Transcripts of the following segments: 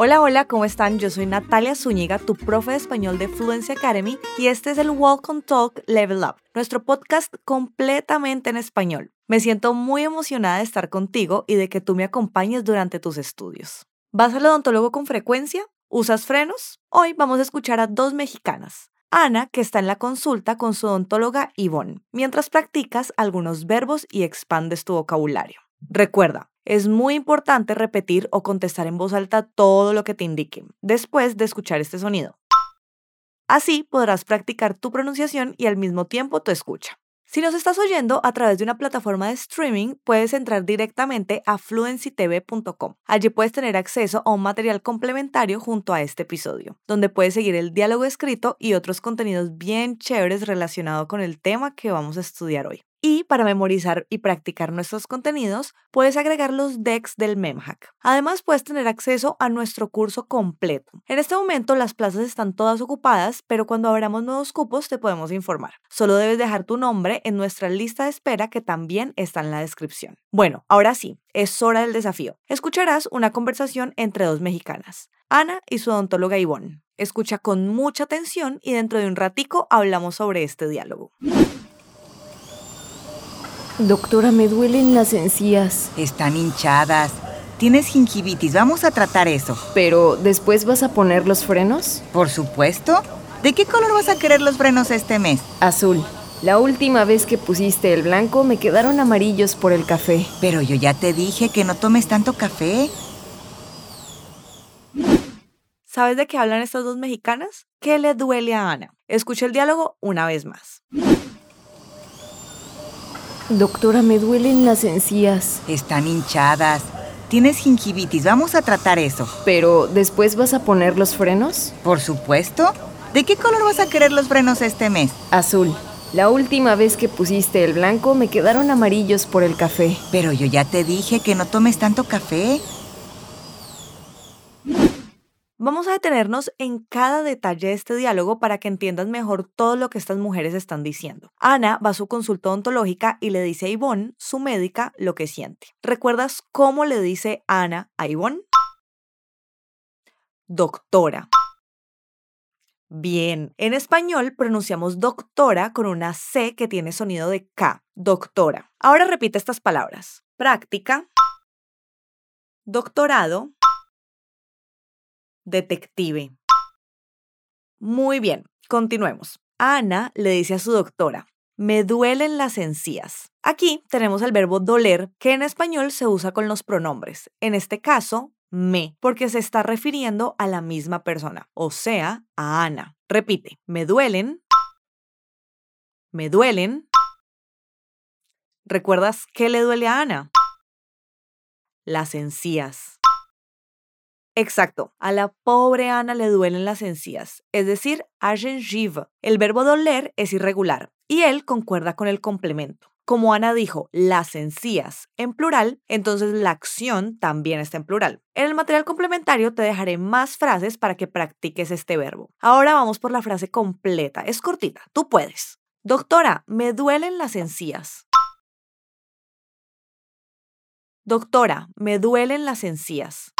Hola, hola, ¿cómo están? Yo soy Natalia Zúñiga, tu profe de español de Fluency Academy, y este es el Welcome Talk Level Up, nuestro podcast completamente en español. Me siento muy emocionada de estar contigo y de que tú me acompañes durante tus estudios. ¿Vas al odontólogo con frecuencia? ¿Usas frenos? Hoy vamos a escuchar a dos mexicanas. Ana, que está en la consulta con su odontóloga Yvonne, mientras practicas algunos verbos y expandes tu vocabulario. Recuerda, es muy importante repetir o contestar en voz alta todo lo que te indiquen después de escuchar este sonido. Así podrás practicar tu pronunciación y al mismo tiempo tu escucha. Si nos estás oyendo a través de una plataforma de streaming, puedes entrar directamente a fluencytv.com. Allí puedes tener acceso a un material complementario junto a este episodio, donde puedes seguir el diálogo escrito y otros contenidos bien chéveres relacionados con el tema que vamos a estudiar hoy. Y para memorizar y practicar nuestros contenidos, puedes agregar los decks del Memhack. Además, puedes tener acceso a nuestro curso completo. En este momento las plazas están todas ocupadas, pero cuando abramos nuevos cupos te podemos informar. Solo debes dejar tu nombre en nuestra lista de espera que también está en la descripción. Bueno, ahora sí, es hora del desafío. Escucharás una conversación entre dos mexicanas, Ana y su odontóloga Ivonne. Escucha con mucha atención y dentro de un ratico hablamos sobre este diálogo. Doctora, me duelen las encías. Están hinchadas. Tienes gingivitis, vamos a tratar eso. Pero, ¿después vas a poner los frenos? Por supuesto. ¿De qué color vas a querer los frenos este mes? Azul. La última vez que pusiste el blanco me quedaron amarillos por el café. Pero yo ya te dije que no tomes tanto café. ¿Sabes de qué hablan estas dos mexicanas? ¿Qué le duele a Ana? Escucha el diálogo una vez más. Doctora, me duelen las encías. Están hinchadas. Tienes gingivitis, vamos a tratar eso. Pero, ¿después vas a poner los frenos? Por supuesto. ¿De qué color vas a querer los frenos este mes? Azul. La última vez que pusiste el blanco me quedaron amarillos por el café. Pero yo ya te dije que no tomes tanto café. Vamos a detenernos en cada detalle de este diálogo para que entiendas mejor todo lo que estas mujeres están diciendo. Ana va a su consulta odontológica y le dice a Ivonne, su médica, lo que siente. ¿Recuerdas cómo le dice Ana a Ivonne? Doctora. Bien, en español pronunciamos doctora con una C que tiene sonido de K, doctora. Ahora repite estas palabras. Práctica, doctorado, detective. Muy bien, continuemos. Ana le dice a su doctora, me duelen las encías. Aquí tenemos el verbo doler, que en español se usa con los pronombres. En este caso, me, porque se está refiriendo a la misma persona, o sea, a Ana. Repite, me duelen, me duelen. ¿Recuerdas qué le duele a Ana? Las encías. Exacto. A la pobre Ana le duelen las encías, es decir, a. El verbo doler es irregular y él concuerda con el complemento. Como Ana dijo, las encías en plural, entonces la acción también está en plural. En el material complementario te dejaré más frases para que practiques este verbo. Ahora vamos por la frase completa. Es cortita, tú puedes. Doctora, me duelen las encías. Doctora, me duelen las encías.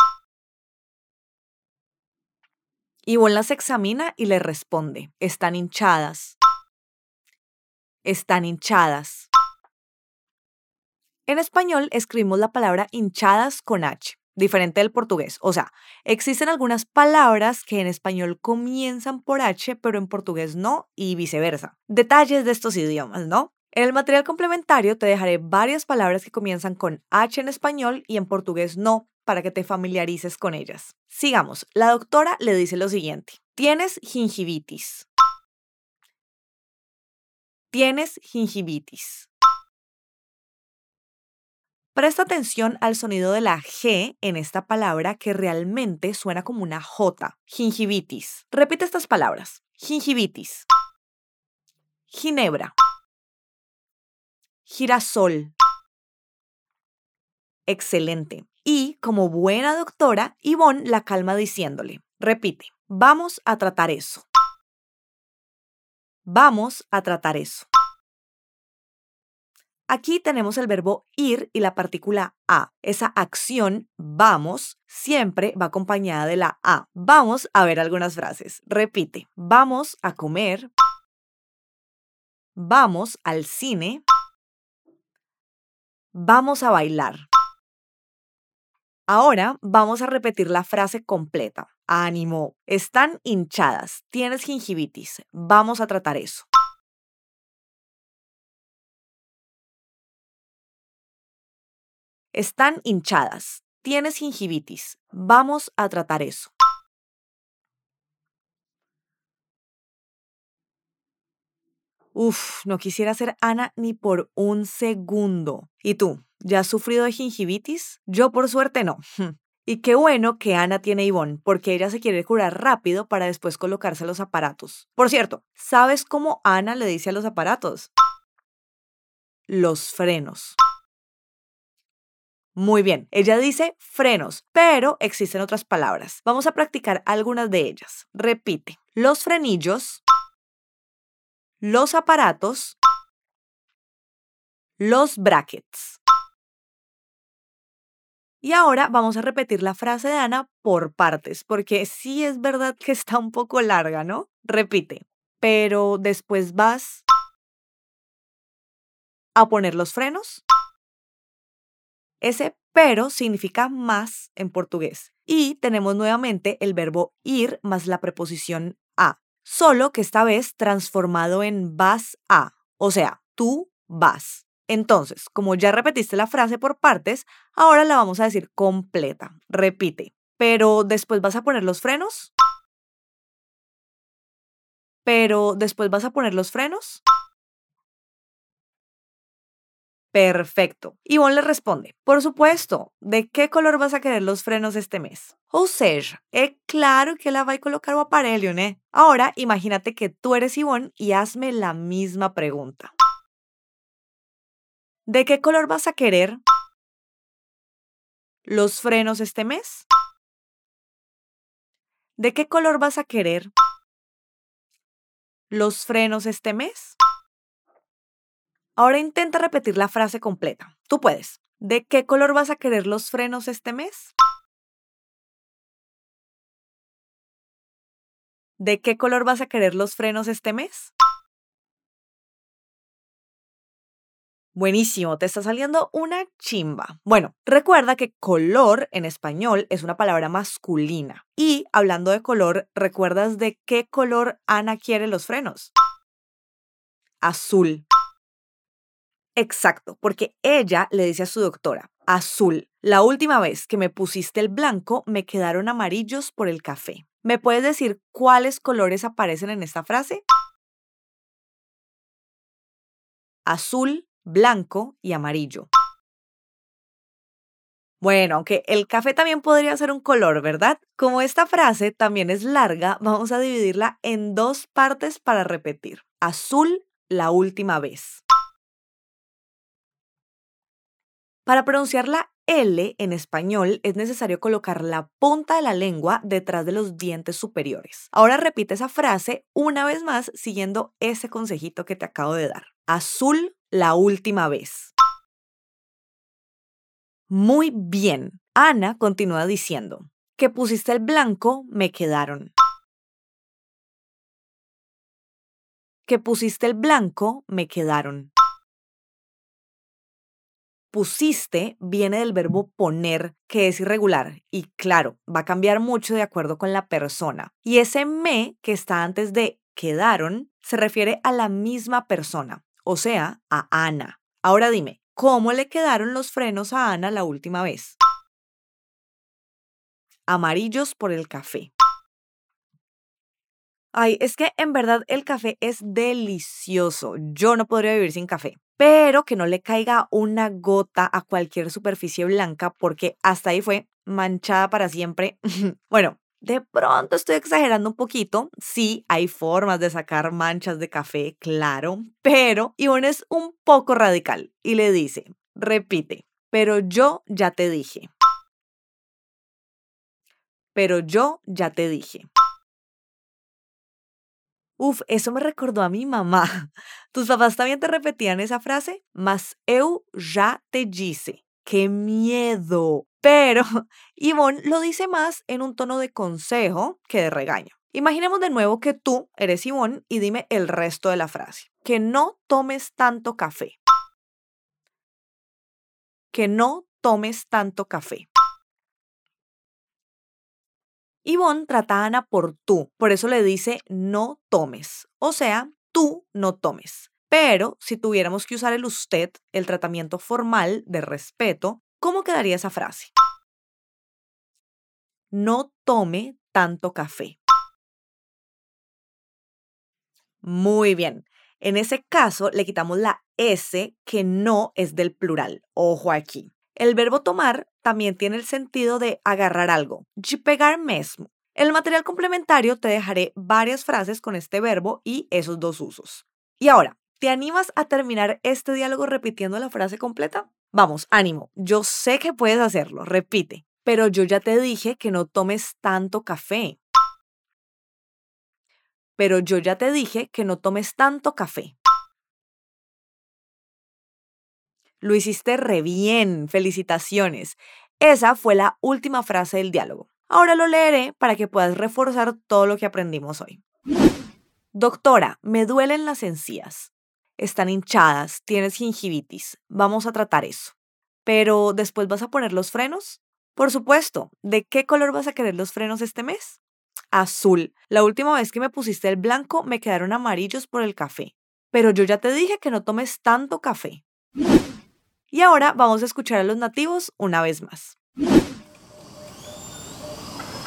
Ivonne las examina y le responde, están hinchadas. Están hinchadas. En español escribimos la palabra hinchadas con H, diferente del portugués. O sea, existen algunas palabras que en español comienzan por H, pero en portugués no, y viceversa. Detalles de estos idiomas, ¿no? En el material complementario te dejaré varias palabras que comienzan con H en español y en portugués no, para que te familiarices con ellas. Sigamos, la doctora le dice lo siguiente. Tienes gingivitis. Tienes gingivitis. Presta atención al sonido de la G en esta palabra que realmente suena como una J. Gingivitis. Repite estas palabras. Gingivitis. Ginebra. Girasol. Excelente. Y, como buena doctora, Yvonne la calma diciéndole, repite, vamos a tratar eso. Vamos a tratar eso. Aquí tenemos el verbo ir y la partícula a. Esa acción, vamos, siempre va acompañada de la a. Vamos a ver algunas frases. Repite, vamos a comer, vamos al cine, vamos a bailar. Ahora vamos a repetir la frase completa. Ánimo, están hinchadas, tienes gingivitis, vamos a tratar eso. Están hinchadas. Tienes gingivitis. Vamos a tratar eso. Uf, no quisiera ser Ana ni por un segundo. ¿Y tú? ¿Ya has sufrido de gingivitis? Yo por suerte no. Y qué bueno que Ana tiene Ivonne, porque ella se quiere curar rápido para después colocarse los aparatos. Por cierto, ¿sabes cómo Ana le dice a los aparatos? Los frenos. Muy bien, ella dice frenos, pero existen otras palabras. Vamos a practicar algunas de ellas. Repite, los frenillos, los aparatos, los brackets. Y ahora vamos a repetir la frase de Ana por partes, porque sí es verdad que está un poco larga, ¿no? Repite, pero después vas a poner los frenos. Ese pero significa más en portugués. Y tenemos nuevamente el verbo ir más la preposición a, solo que esta vez transformado en vas a, o sea, tú vas. Entonces, como ya repetiste la frase por partes, ahora la vamos a decir completa. Repite. Pero después vas a poner los frenos. Pero después vas a poner los frenos. Perfecto. Ivonne le responde, por supuesto, ¿de qué color vas a querer los frenos este mes? Ou seja, es claro que la va a colocar o aparelho. Ahora, imagínate que tú eres Ivonne y hazme la misma pregunta. ¿De qué color vas a querer los frenos este mes? ¿De qué color vas a querer los frenos este mes? Ahora intenta repetir la frase completa. Tú puedes. ¿De qué color vas a querer los frenos este mes? ¿De qué color vas a querer los frenos este mes? Buenísimo, te está saliendo una chimba. Bueno, recuerda que color en español es una palabra masculina. Y hablando de color, ¿recuerdas de qué color Ana quiere los frenos? Azul. Exacto, porque ella le dice a su doctora, azul, la última vez que me pusiste el blanco me quedaron amarillos por el café. ¿Me puedes decir cuáles colores aparecen en esta frase? Azul, blanco y amarillo. Bueno, aunque el café también podría ser un color, ¿verdad? Como esta frase también es larga, vamos a dividirla en dos partes para repetir. Azul, la última vez. Para pronunciar la L en español es necesario colocar la punta de la lengua detrás de los dientes superiores. Ahora repite esa frase una vez más siguiendo ese consejito que te acabo de dar. Azul la última vez. Muy bien. Ana continúa diciendo, que pusiste el blanco me quedaron. Que pusiste el blanco me quedaron pusiste viene del verbo poner, que es irregular y claro, va a cambiar mucho de acuerdo con la persona. Y ese me que está antes de quedaron se refiere a la misma persona, o sea, a Ana. Ahora dime, ¿cómo le quedaron los frenos a Ana la última vez? Amarillos por el café. Ay, es que en verdad el café es delicioso. Yo no podría vivir sin café pero que no le caiga una gota a cualquier superficie blanca porque hasta ahí fue manchada para siempre. bueno, de pronto estoy exagerando un poquito. Sí, hay formas de sacar manchas de café, claro, pero Ivonne es un poco radical y le dice, repite, pero yo ya te dije. Pero yo ya te dije. Uf, eso me recordó a mi mamá. ¿Tus papás también te repetían esa frase? Mas eu ya te disse. ¡Qué miedo! Pero Yvonne lo dice más en un tono de consejo que de regaño. Imaginemos de nuevo que tú eres Yvonne y dime el resto de la frase. Que no tomes tanto café. Que no tomes tanto café. Yvonne trata a Ana por tú, por eso le dice no tomes, o sea, tú no tomes. Pero si tuviéramos que usar el usted, el tratamiento formal de respeto, ¿cómo quedaría esa frase? No tome tanto café. Muy bien. En ese caso le quitamos la S que no es del plural. Ojo aquí. El verbo tomar también tiene el sentido de agarrar algo, de pegar mesmo. En el material complementario te dejaré varias frases con este verbo y esos dos usos. Y ahora, ¿te animas a terminar este diálogo repitiendo la frase completa? Vamos, ánimo, yo sé que puedes hacerlo, repite, pero yo ya te dije que no tomes tanto café. Pero yo ya te dije que no tomes tanto café. Lo hiciste re bien, felicitaciones. Esa fue la última frase del diálogo. Ahora lo leeré para que puedas reforzar todo lo que aprendimos hoy. Doctora, me duelen las encías. Están hinchadas, tienes gingivitis. Vamos a tratar eso. Pero, ¿después vas a poner los frenos? Por supuesto. ¿De qué color vas a querer los frenos este mes? Azul. La última vez que me pusiste el blanco me quedaron amarillos por el café. Pero yo ya te dije que no tomes tanto café. Y ahora vamos a escuchar a los nativos una vez más.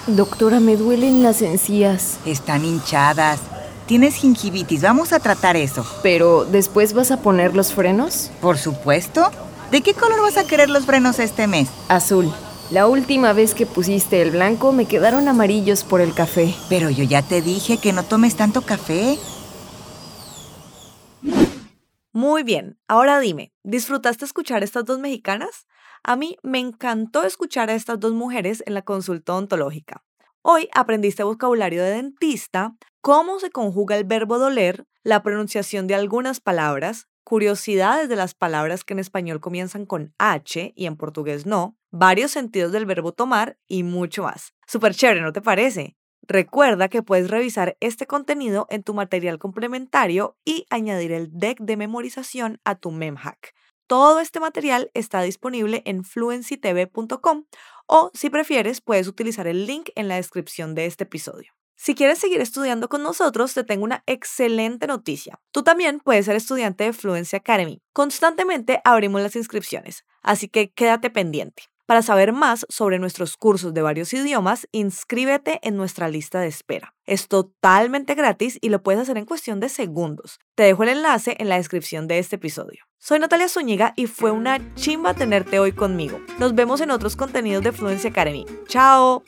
Doctora, me duelen las encías. Están hinchadas. Tienes gingivitis, vamos a tratar eso. Pero, ¿después vas a poner los frenos? Por supuesto. ¿De qué color vas a querer los frenos este mes? Azul. La última vez que pusiste el blanco me quedaron amarillos por el café. Pero yo ya te dije que no tomes tanto café. Muy bien, ahora dime, ¿disfrutaste escuchar a estas dos mexicanas? A mí me encantó escuchar a estas dos mujeres en la consulta ontológica. Hoy aprendiste vocabulario de dentista, cómo se conjuga el verbo doler, la pronunciación de algunas palabras, curiosidades de las palabras que en español comienzan con H y en portugués no, varios sentidos del verbo tomar y mucho más. Súper chévere, ¿no te parece? Recuerda que puedes revisar este contenido en tu material complementario y añadir el deck de memorización a tu memhack. Todo este material está disponible en fluencytv.com o si prefieres puedes utilizar el link en la descripción de este episodio. Si quieres seguir estudiando con nosotros, te tengo una excelente noticia. Tú también puedes ser estudiante de Fluency Academy. Constantemente abrimos las inscripciones, así que quédate pendiente. Para saber más sobre nuestros cursos de varios idiomas, inscríbete en nuestra lista de espera. Es totalmente gratis y lo puedes hacer en cuestión de segundos. Te dejo el enlace en la descripción de este episodio. Soy Natalia Zúñiga y fue una chimba tenerte hoy conmigo. Nos vemos en otros contenidos de Fluency Academy. ¡Chao!